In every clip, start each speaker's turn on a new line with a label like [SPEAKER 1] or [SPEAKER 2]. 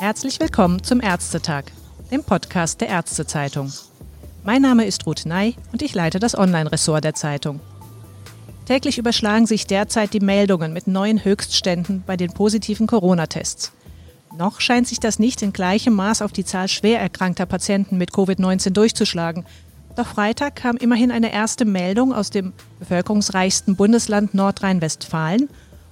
[SPEAKER 1] Herzlich willkommen zum Ärztetag, dem Podcast der Ärztezeitung. Mein Name ist Ruth Ney und ich leite das Online-Ressort der Zeitung. Täglich überschlagen sich derzeit die Meldungen mit neuen Höchstständen bei den positiven Corona-Tests. Noch scheint sich das nicht in gleichem Maß auf die Zahl schwer erkrankter Patienten mit Covid-19 durchzuschlagen. Doch Freitag kam immerhin eine erste Meldung aus dem bevölkerungsreichsten Bundesland Nordrhein-Westfalen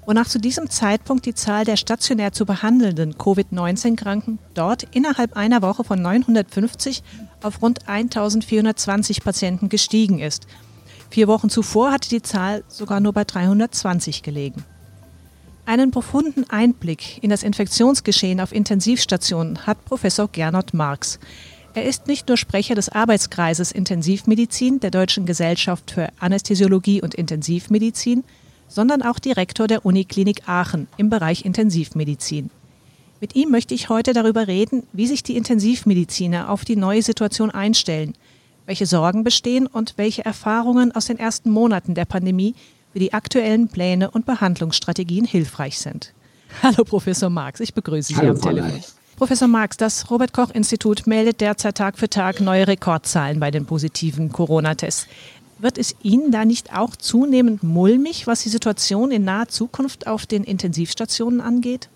[SPEAKER 1] wonach zu diesem Zeitpunkt die Zahl der stationär zu behandelnden Covid-19-Kranken dort innerhalb einer Woche von 950 auf rund 1420 Patienten gestiegen ist. Vier Wochen zuvor hatte die Zahl sogar nur bei 320 gelegen. Einen profunden Einblick in das Infektionsgeschehen auf Intensivstationen hat Professor Gernot Marx. Er ist nicht nur Sprecher des Arbeitskreises Intensivmedizin der Deutschen Gesellschaft für Anästhesiologie und Intensivmedizin, sondern auch Direktor der Uniklinik Aachen im Bereich Intensivmedizin. Mit ihm möchte ich heute darüber reden, wie sich die Intensivmediziner auf die neue Situation einstellen, welche Sorgen bestehen und welche Erfahrungen aus den ersten Monaten der Pandemie für die aktuellen Pläne und Behandlungsstrategien hilfreich sind. Hallo Professor Marx, ich begrüße Sie
[SPEAKER 2] Hallo,
[SPEAKER 1] am Telefon. Professor Marx, das Robert Koch Institut meldet derzeit Tag für Tag neue Rekordzahlen bei den positiven Corona-Tests. Wird es Ihnen da nicht auch zunehmend mulmig, was die Situation in naher Zukunft auf den Intensivstationen angeht?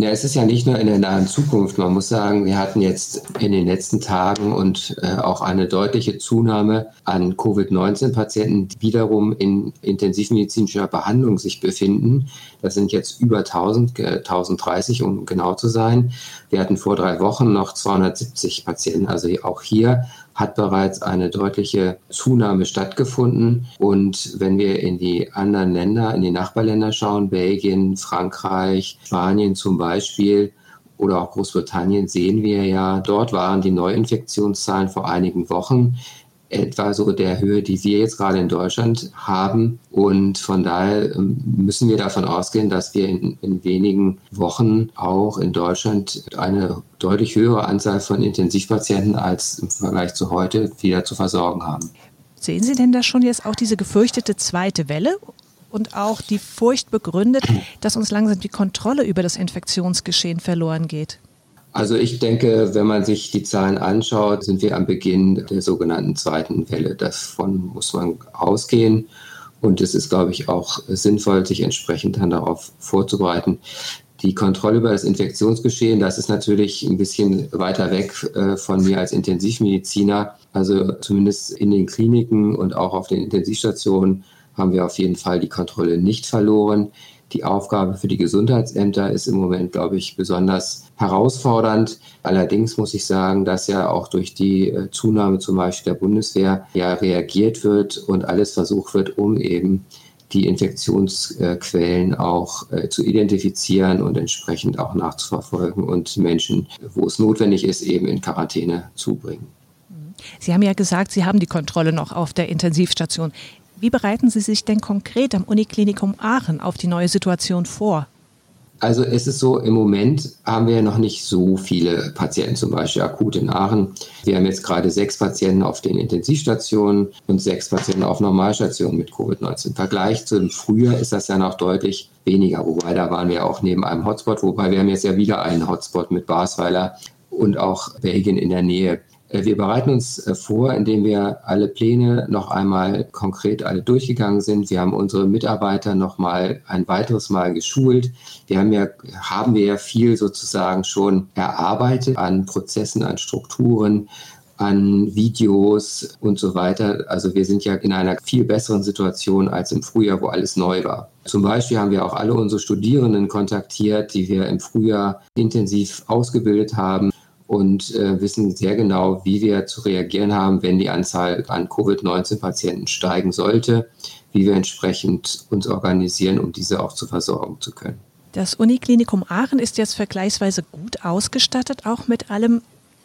[SPEAKER 2] Ja, es ist ja nicht nur in der nahen Zukunft. Man muss sagen, wir hatten jetzt in den letzten Tagen und äh, auch eine deutliche Zunahme an Covid-19-Patienten, die wiederum in intensivmedizinischer Behandlung sich befinden. Das sind jetzt über 1000, äh, 1030, um genau zu sein. Wir hatten vor drei Wochen noch 270 Patienten. Also auch hier hat bereits eine deutliche Zunahme stattgefunden. Und wenn wir in die anderen Länder, in die Nachbarländer schauen, Belgien, Frankreich, Spanien zum Beispiel, oder auch Großbritannien sehen wir ja, dort waren die Neuinfektionszahlen vor einigen Wochen etwa so der Höhe, die wir jetzt gerade in Deutschland haben. Und von daher ähm, müssen wir davon ausgehen, dass wir in, in wenigen Wochen auch in Deutschland eine deutlich höhere Anzahl von Intensivpatienten als im Vergleich zu heute wieder zu versorgen haben.
[SPEAKER 1] Sehen Sie denn da schon jetzt auch diese gefürchtete zweite Welle und auch die Furcht begründet, dass uns langsam die Kontrolle über das Infektionsgeschehen verloren geht?
[SPEAKER 2] Also ich denke, wenn man sich die Zahlen anschaut, sind wir am Beginn der sogenannten zweiten Welle. Davon muss man ausgehen. Und es ist, glaube ich, auch sinnvoll, sich entsprechend dann darauf vorzubereiten. Die Kontrolle über das Infektionsgeschehen, das ist natürlich ein bisschen weiter weg äh, von mir als Intensivmediziner. Also zumindest in den Kliniken und auch auf den Intensivstationen haben wir auf jeden Fall die Kontrolle nicht verloren. Die Aufgabe für die Gesundheitsämter ist im Moment, glaube ich, besonders herausfordernd. Allerdings muss ich sagen, dass ja auch durch die äh, Zunahme zum Beispiel der Bundeswehr ja reagiert wird und alles versucht wird, um eben die Infektionsquellen auch äh, zu identifizieren und entsprechend auch nachzuverfolgen und Menschen, wo es notwendig ist, eben in Quarantäne zu bringen.
[SPEAKER 1] Sie haben ja gesagt, Sie haben die Kontrolle noch auf der Intensivstation. Wie bereiten Sie sich denn konkret am Uniklinikum Aachen auf die neue Situation vor?
[SPEAKER 2] Also es ist so, im Moment haben wir noch nicht so viele Patienten, zum Beispiel akut in Aachen. Wir haben jetzt gerade sechs Patienten auf den Intensivstationen und sechs Patienten auf Normalstationen mit Covid-19. Im Vergleich zum Frühjahr ist das ja noch deutlich weniger, wobei da waren wir auch neben einem Hotspot, wobei wir haben jetzt ja wieder einen Hotspot mit Basweiler und auch Belgien in der Nähe. Äh, wir bereiten uns äh, vor, indem wir alle Pläne noch einmal konkret alle durchgegangen sind. Wir haben unsere Mitarbeiter noch mal ein weiteres Mal geschult. Wir haben ja, haben wir ja viel sozusagen schon erarbeitet an Prozessen, an Strukturen, an Videos und so weiter. Also wir sind ja in einer viel besseren Situation als im Frühjahr, wo alles neu war. Zum Beispiel haben wir auch alle unsere Studierenden kontaktiert, die wir im Frühjahr intensiv ausgebildet haben und äh, wissen sehr genau, wie wir zu reagieren haben, wenn die Anzahl an Covid-19-Patienten steigen sollte, wie wir entsprechend uns organisieren, um diese auch zu versorgen zu können.
[SPEAKER 1] Das Uniklinikum Aachen ist jetzt vergleichsweise gut ausgestattet, auch mit allem.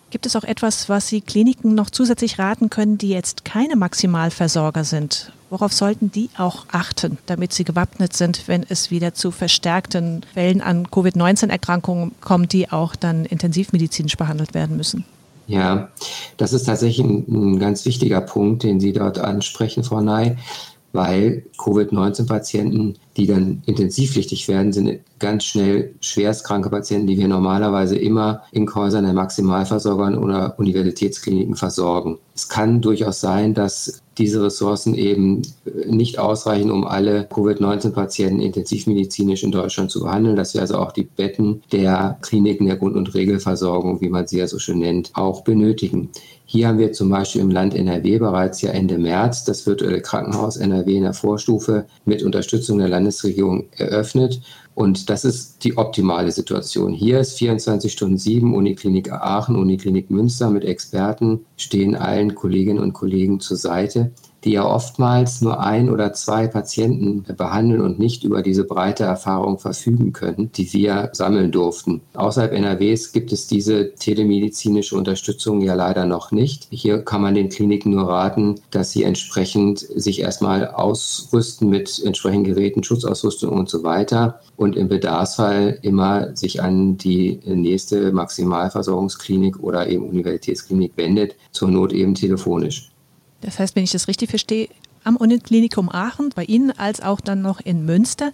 [SPEAKER 1] Gibt es auch etwas, was Sie Kliniken noch zusätzlich raten können, die jetzt keine Maximalversorger sind? Worauf sollten die auch achten, damit sie gewappnet sind, wenn es wieder zu verstärkten Fällen an Covid-19-Erkrankungen kommt, die auch dann intensivmedizinisch behandelt werden müssen?
[SPEAKER 2] Ja, das ist tatsächlich ein, ein ganz wichtiger Punkt, den Sie dort ansprechen, Frau Ney. Weil Covid-19-Patienten, die dann intensivpflichtig werden, sind ganz schnell schwerstkranke Patienten, die wir normalerweise immer in Häusern der Maximalversorgern oder Universitätskliniken versorgen. Es kann durchaus sein, dass diese Ressourcen eben nicht ausreichen, um alle Covid-19-Patienten intensivmedizinisch in Deutschland zu behandeln, dass wir also auch die Betten der Kliniken der Grund- und Regelversorgung, wie man sie ja so schön nennt, auch benötigen. Hier haben wir zum Beispiel im Land NRW bereits ja Ende März das virtuelle Krankenhaus NRW in der Vorstufe mit Unterstützung der Landesregierung eröffnet. Und das ist die optimale Situation. Hier ist 24 Stunden 7 Uniklinik Aachen, Uniklinik Münster mit Experten stehen allen Kolleginnen und Kollegen zur Seite die ja oftmals nur ein oder zwei Patienten behandeln und nicht über diese breite Erfahrung verfügen können, die wir sammeln durften. Außerhalb NRWs gibt es diese telemedizinische Unterstützung ja leider noch nicht. Hier kann man den Kliniken nur raten, dass sie entsprechend sich erstmal ausrüsten mit entsprechenden Geräten, Schutzausrüstung und so weiter und im Bedarfsfall immer sich an die nächste Maximalversorgungsklinik oder eben Universitätsklinik wendet, zur Not eben telefonisch.
[SPEAKER 1] Das heißt, wenn ich das richtig verstehe, am Uniklinikum Aachen, bei Ihnen als auch dann noch in Münster,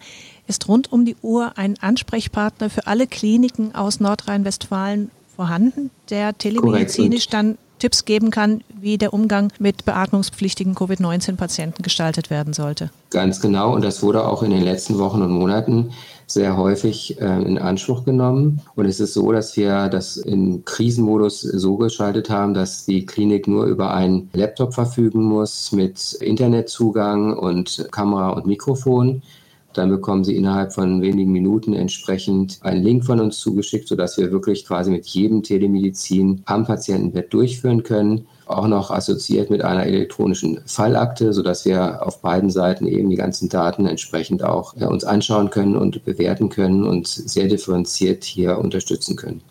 [SPEAKER 1] ist rund um die Uhr ein Ansprechpartner für alle Kliniken aus Nordrhein-Westfalen vorhanden, der telemedizinisch dann Tipps geben kann, wie der Umgang mit beatmungspflichtigen Covid-19-Patienten gestaltet werden sollte.
[SPEAKER 2] Ganz genau. Und das wurde auch in den letzten Wochen und Monaten sehr häufig äh, in Anspruch genommen. Und es ist so, dass wir das im Krisenmodus so geschaltet haben, dass die Klinik nur über einen Laptop verfügen muss mit Internetzugang und Kamera und Mikrofon. Dann bekommen Sie innerhalb von wenigen Minuten entsprechend einen Link von uns zugeschickt, sodass wir wirklich quasi mit jedem Telemedizin am Patientenbett durchführen können. Auch noch assoziiert mit einer elektronischen Fallakte, sodass wir auf beiden Seiten eben die ganzen Daten entsprechend auch ja, uns anschauen können und bewerten können und sehr differenziert hier unterstützen können.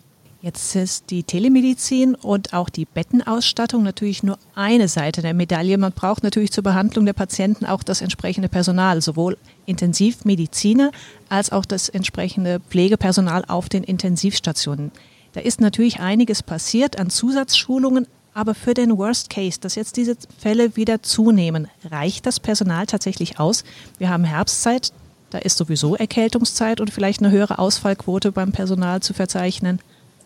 [SPEAKER 1] Jetzt ist die Telemedizin und auch die Bettenausstattung natürlich nur eine Seite der Medaille. Man braucht natürlich zur Behandlung der Patienten auch das entsprechende Personal, sowohl Intensivmediziner als auch das entsprechende Pflegepersonal auf den Intensivstationen. Da ist natürlich einiges passiert an Zusatzschulungen, aber für den Worst Case, dass jetzt diese Fälle wieder zunehmen, reicht das Personal tatsächlich aus? Wir haben Herbstzeit, da ist sowieso Erkältungszeit und vielleicht eine höhere Ausfallquote beim Personal zu verzeichnen.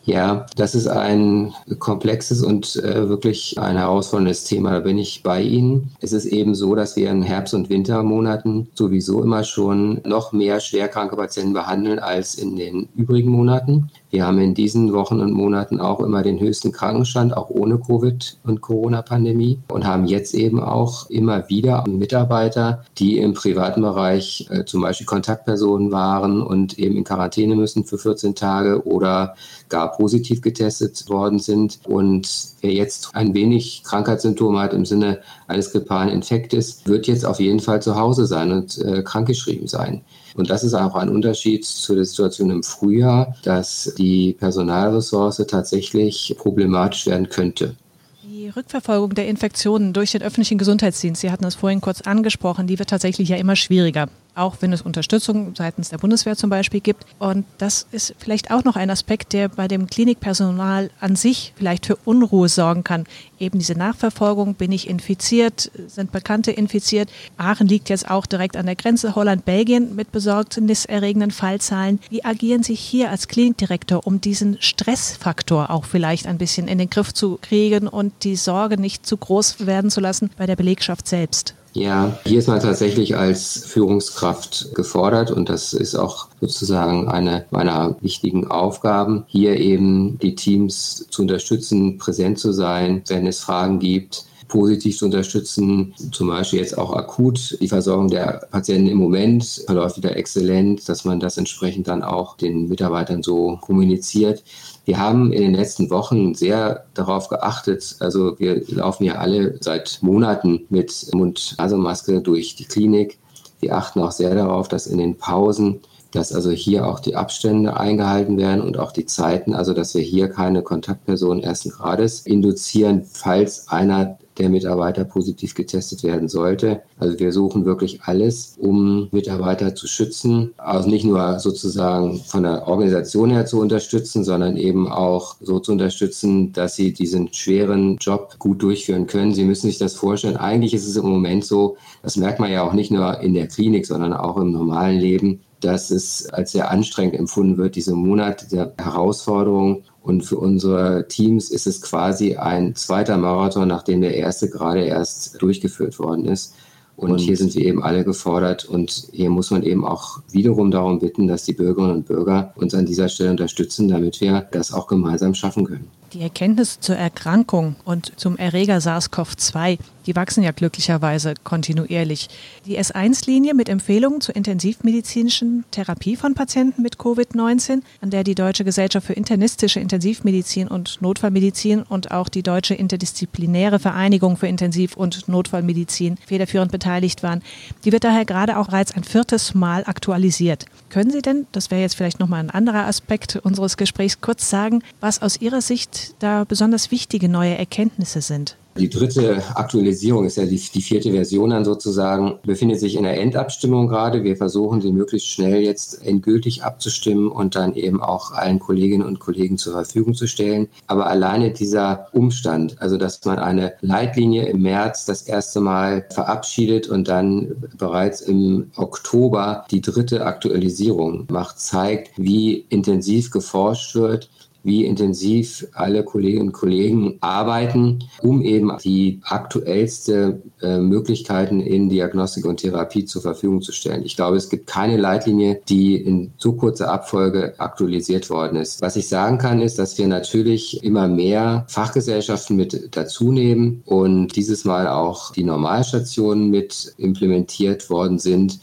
[SPEAKER 2] Ja, das ist ein komplexes und äh, wirklich ein herausforderndes Thema. Da bin ich bei Ihnen. Es ist eben so, dass wir in Herbst- und Wintermonaten sowieso immer schon noch mehr schwerkranke Patienten behandeln als in den übrigen Monaten. Wir haben in diesen Wochen und Monaten auch immer den höchsten Krankenstand, auch ohne Covid- und Corona-Pandemie und haben jetzt eben auch immer wieder Mitarbeiter, die im privaten Bereich äh, zum Beispiel Kontaktpersonen waren und eben in Quarantäne müssen für 14 Tage oder gar positiv getestet worden sind. Und wer jetzt ein wenig Krankheitssymptome hat im Sinne eines grippalen Infektes, wird jetzt auf jeden Fall zu Hause sein und äh, krankgeschrieben sein. Und das ist auch ein Unterschied zu der Situation im Frühjahr, dass die Personalressource tatsächlich problematisch werden könnte.
[SPEAKER 1] Die Rückverfolgung der Infektionen durch den öffentlichen Gesundheitsdienst, Sie hatten das vorhin kurz angesprochen, die wird tatsächlich ja immer schwieriger auch wenn es Unterstützung seitens der Bundeswehr zum Beispiel gibt. Und das ist vielleicht auch noch ein Aspekt, der bei dem Klinikpersonal an sich vielleicht für Unruhe sorgen kann. Eben diese Nachverfolgung, bin ich infiziert, sind Bekannte infiziert. Aachen liegt jetzt auch direkt an der Grenze Holland-Belgien mit besorgniserregenden Fallzahlen. Wie agieren Sie hier als Klinikdirektor, um diesen Stressfaktor auch vielleicht ein bisschen in den Griff zu kriegen und die Sorge nicht zu groß werden zu lassen bei der Belegschaft selbst?
[SPEAKER 2] Ja, hier ist man tatsächlich als Führungskraft gefordert und das ist auch sozusagen eine meiner wichtigen Aufgaben, hier eben die Teams zu unterstützen, präsent zu sein, wenn es Fragen gibt, positiv zu unterstützen, zum Beispiel jetzt auch akut. Die Versorgung der Patienten im Moment verläuft wieder exzellent, dass man das entsprechend dann auch den Mitarbeitern so kommuniziert. Wir haben in den letzten Wochen sehr darauf geachtet, also wir laufen ja alle seit Monaten mit Mund-Nasenmaske durch die Klinik. Wir achten auch sehr darauf, dass in den Pausen dass also hier auch die Abstände eingehalten werden und auch die Zeiten, also dass wir hier keine Kontaktpersonen ersten Grades induzieren, falls einer der Mitarbeiter positiv getestet werden sollte. Also wir suchen wirklich alles, um Mitarbeiter zu schützen, also nicht nur sozusagen von der Organisation her zu unterstützen, sondern eben auch so zu unterstützen, dass sie diesen schweren Job gut durchführen können. Sie müssen sich das vorstellen. Eigentlich ist es im Moment so, das merkt man ja auch nicht nur in der Klinik, sondern auch im normalen Leben, dass es als sehr anstrengend empfunden wird, diese Monate der Herausforderung. Und für unsere Teams ist es quasi ein zweiter Marathon, nachdem der erste gerade erst durchgeführt worden ist. Und, und hier sind wir eben alle gefordert und hier muss man eben auch wiederum darum bitten, dass die Bürgerinnen und Bürger uns an dieser Stelle unterstützen, damit wir das auch gemeinsam schaffen können.
[SPEAKER 1] Die Erkenntnisse zur Erkrankung und zum Erreger SARS-CoV-2, die wachsen ja glücklicherweise kontinuierlich. Die S1-Linie mit Empfehlungen zur intensivmedizinischen Therapie von Patienten mit Covid-19, an der die Deutsche Gesellschaft für internistische Intensivmedizin und Notfallmedizin und auch die Deutsche Interdisziplinäre Vereinigung für Intensiv- und Notfallmedizin federführend beteiligt waren, die wird daher gerade auch bereits ein viertes Mal aktualisiert. Können Sie denn, das wäre jetzt vielleicht nochmal ein anderer Aspekt unseres Gesprächs, kurz sagen, was aus Ihrer Sicht da besonders wichtige neue Erkenntnisse sind?
[SPEAKER 2] Die dritte Aktualisierung ist ja die, die, vierte Version dann sozusagen, befindet sich in der Endabstimmung gerade. Wir versuchen sie möglichst schnell jetzt endgültig abzustimmen und dann eben auch allen Kolleginnen und Kollegen zur Verfügung zu stellen. Aber alleine dieser Umstand, also dass man eine Leitlinie im März das erste Mal verabschiedet und dann bereits im Oktober die dritte Aktualisierung macht, zeigt, wie intensiv geforscht wird, wie intensiv alle Kolleginnen und Kollegen arbeiten, um eben die aktuellste äh, Möglichkeiten in Diagnostik und Therapie zur Verfügung zu stellen. Ich glaube, es gibt keine Leitlinie, die in so kurzer Abfolge aktualisiert worden ist. Was ich sagen kann, ist, dass wir natürlich immer mehr Fachgesellschaften mit dazu nehmen und dieses Mal auch die Normalstationen mit implementiert worden sind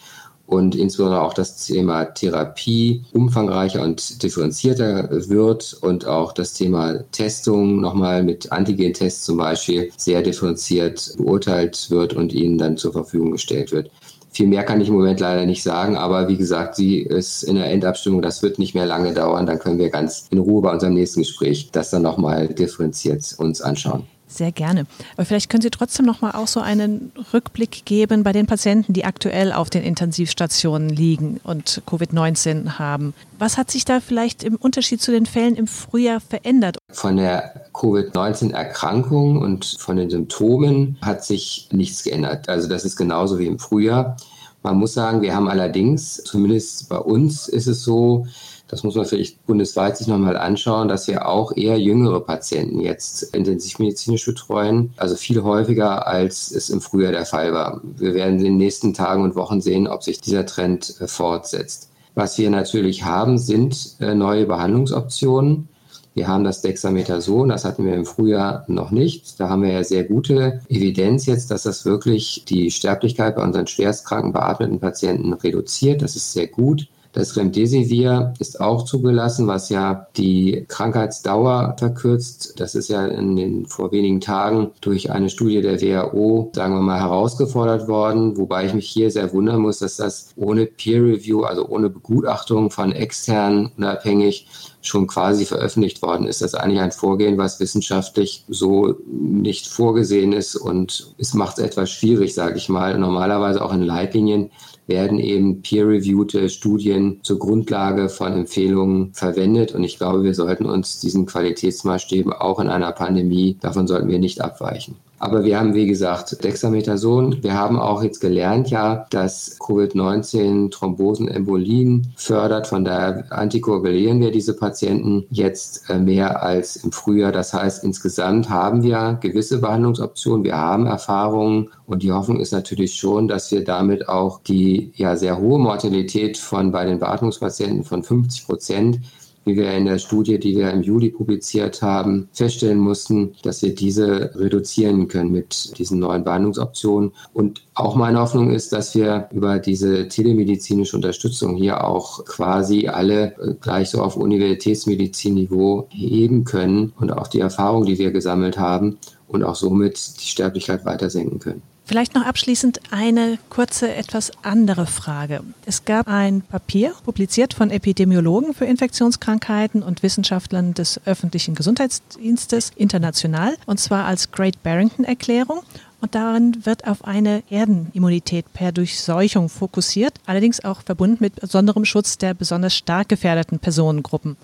[SPEAKER 2] und insbesondere auch das Thema Therapie umfangreicher und differenzierter wird und auch das Thema Testung nochmal mit Antigen-Tests zum Beispiel sehr differenziert beurteilt wird und ihnen dann zur Verfügung gestellt wird. Viel mehr kann ich im Moment leider nicht sagen, aber wie gesagt, sie ist in der Endabstimmung. Das wird nicht mehr lange dauern. Dann können wir ganz in Ruhe bei unserem nächsten Gespräch das dann nochmal differenziert uns anschauen.
[SPEAKER 1] Sehr gerne. Aber vielleicht können Sie trotzdem noch mal auch so einen Rückblick geben bei den Patienten, die aktuell auf den Intensivstationen liegen und Covid-19 haben. Was hat sich da vielleicht im Unterschied zu den Fällen im Frühjahr verändert?
[SPEAKER 2] Von der Covid-19-Erkrankung und von den Symptomen hat sich nichts geändert. Also das ist genauso wie im Frühjahr. Man muss sagen, wir haben allerdings, zumindest bei uns ist es so, das muss man vielleicht bundesweit sich nochmal anschauen, dass wir auch eher jüngere Patienten jetzt intensivmedizinisch betreuen, also viel häufiger, als es im Frühjahr der Fall war. Wir werden in den nächsten Tagen und Wochen sehen, ob sich dieser Trend äh, fortsetzt. Was wir natürlich haben, sind äh, neue Behandlungsoptionen. Wir haben das Dexamethason, das hatten wir im Frühjahr noch nicht. Da haben wir ja sehr gute Evidenz jetzt, dass das wirklich die Sterblichkeit bei unseren schwerstkranken beatmeten Patienten reduziert. Das ist sehr gut. Das Remdesivir ist auch zugelassen, was ja die Krankheitsdauer verkürzt. Das ist ja in den, vor wenigen Tagen durch eine Studie der WHO, sagen wir mal, herausgefordert worden. Wobei ich mich hier sehr wundern muss, dass das ohne Peer Review, also ohne Begutachtung von externen unabhängig schon quasi veröffentlicht worden ist. Das ist eigentlich ein Vorgehen, was wissenschaftlich so nicht vorgesehen ist und es macht es etwas schwierig, sage ich mal. Normalerweise auch in Leitlinien werden eben peer-reviewte Studien zur Grundlage von Empfehlungen verwendet. Und ich glaube, wir sollten uns diesen Qualitätsmaßstäben auch in einer Pandemie, davon sollten wir nicht abweichen. Aber wir haben, wie gesagt, Dexamethason. Wir haben auch jetzt gelernt, ja, dass Covid-19 Thrombosen, Embolien fördert. Von daher antikoagulieren wir diese Patienten jetzt äh, mehr als im Frühjahr. Das heißt, insgesamt haben wir gewisse Behandlungsoptionen. Wir haben Erfahrungen und die Hoffnung ist natürlich schon, dass wir damit auch die ja sehr hohe Mortalität von bei den Beatmungspatienten von 50 Prozent wie wir in der Studie, die wir im Juli publiziert haben, feststellen mussten, dass wir diese reduzieren können mit diesen neuen Behandlungsoptionen. Und auch meine Hoffnung ist, dass wir über diese telemedizinische Unterstützung hier auch quasi alle äh, gleich so auf Universitätsmedizinniveau heben können und auch die Erfahrung, die wir gesammelt haben und auch somit die Sterblichkeit weiter senken können.
[SPEAKER 1] Vielleicht noch abschließend eine kurze, etwas andere Frage. Es gab ein Papier, publiziert von Epidemiologen für Infektionskrankheiten und Wissenschaftlern des öffentlichen Gesundheitsdienstes international, und zwar als Great Barrington Erklärung. Und darin wird auf eine Erdenimmunität per Durchseuchung fokussiert, allerdings auch verbunden mit besonderem Schutz der besonders stark gefährdeten Personengruppen.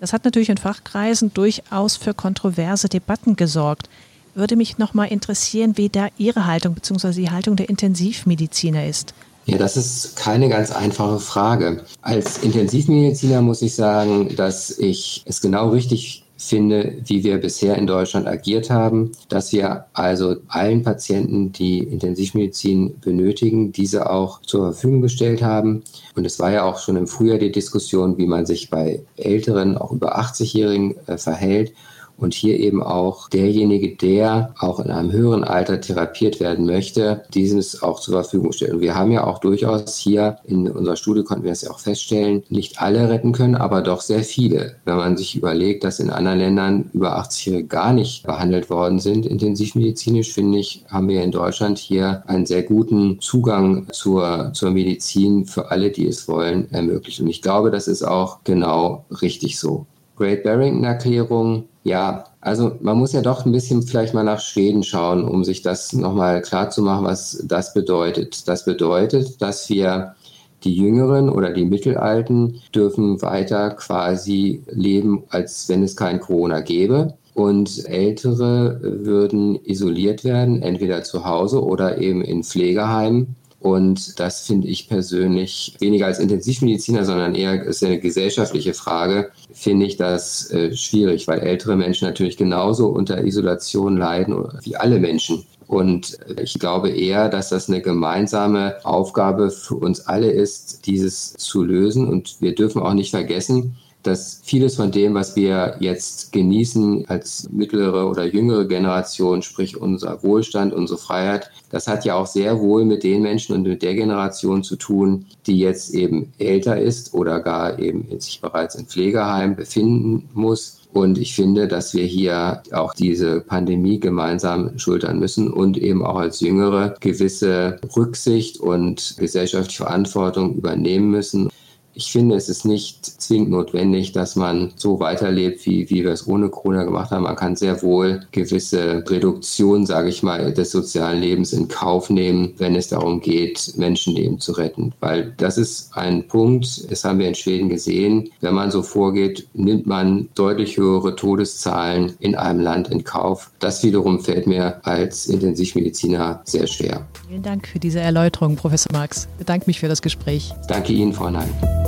[SPEAKER 1] Das hat natürlich in Fachkreisen durchaus für kontroverse Debatten gesorgt. Würde mich noch mal interessieren, wie da Ihre Haltung bzw. die Haltung der Intensivmediziner ist.
[SPEAKER 2] Ja, das ist keine ganz einfache Frage. Als Intensivmediziner muss ich sagen, dass ich es genau richtig finde, wie wir bisher in Deutschland agiert haben, dass wir also allen Patienten, die Intensivmedizin benötigen, diese auch zur Verfügung gestellt haben. Und es war ja auch schon im Frühjahr die Diskussion, wie man sich bei älteren, auch über 80-Jährigen äh, verhält und hier eben auch derjenige, der auch in einem höheren Alter therapiert werden möchte, dieses auch zur Verfügung stellt. Und wir haben ja auch durchaus hier in unserer Studie konnten wir es ja auch feststellen, nicht alle retten können, aber doch sehr viele. Wenn man sich überlegt, dass in anderen Ländern über 80-Jährige gar nicht behandelt worden sind, intensivmedizinisch, finde ich, haben wir in Deutschland hier einen sehr guten Zugang zur, zur Medizin für alle, die es wollen, ermöglicht. Und ich glaube, das ist auch genau richtig so. Great Barrington Erklärung ja, also man muss ja doch ein bisschen vielleicht mal nach Schweden schauen, um sich das nochmal klar zu machen, was das bedeutet. Das bedeutet, dass wir die Jüngeren oder die Mittelalten dürfen weiter quasi leben, als wenn es kein Corona gäbe. Und Ältere würden isoliert werden, entweder zu Hause oder eben in Pflegeheimen. Und das finde ich persönlich weniger als Intensivmediziner, sondern eher ist eine gesellschaftliche Frage, finde ich das äh, schwierig, weil ältere Menschen natürlich genauso unter Isolation leiden wie alle Menschen. Und äh, ich glaube eher, dass das eine gemeinsame Aufgabe für uns alle ist, dieses zu lösen. Und wir dürfen auch nicht vergessen, dass vieles von dem, was wir jetzt genießen als mittlere oder jüngere Generation, sprich unser Wohlstand, unsere Freiheit, das hat ja auch sehr wohl mit den Menschen und mit der Generation zu tun, die jetzt eben älter ist oder gar eben sich bereits in Pflegeheim befinden muss. Und ich finde, dass wir hier auch diese Pandemie gemeinsam schultern müssen und eben auch als Jüngere gewisse Rücksicht und gesellschaftliche Verantwortung übernehmen müssen. Ich finde, es ist nicht zwingend notwendig, dass man so weiterlebt, wie, wie wir es ohne Corona gemacht haben. Man kann sehr wohl gewisse Reduktion, sage ich mal, des sozialen Lebens in Kauf nehmen, wenn es darum geht, Menschenleben zu retten. Weil das ist ein Punkt, das haben wir in Schweden gesehen. Wenn man so vorgeht, nimmt man deutlich höhere Todeszahlen in einem Land in Kauf. Das wiederum fällt mir als Intensivmediziner sehr schwer.
[SPEAKER 1] Vielen Dank für diese Erläuterung, Professor Marx. Ich bedanke mich für das Gespräch.
[SPEAKER 2] Danke Ihnen, Frau Nein.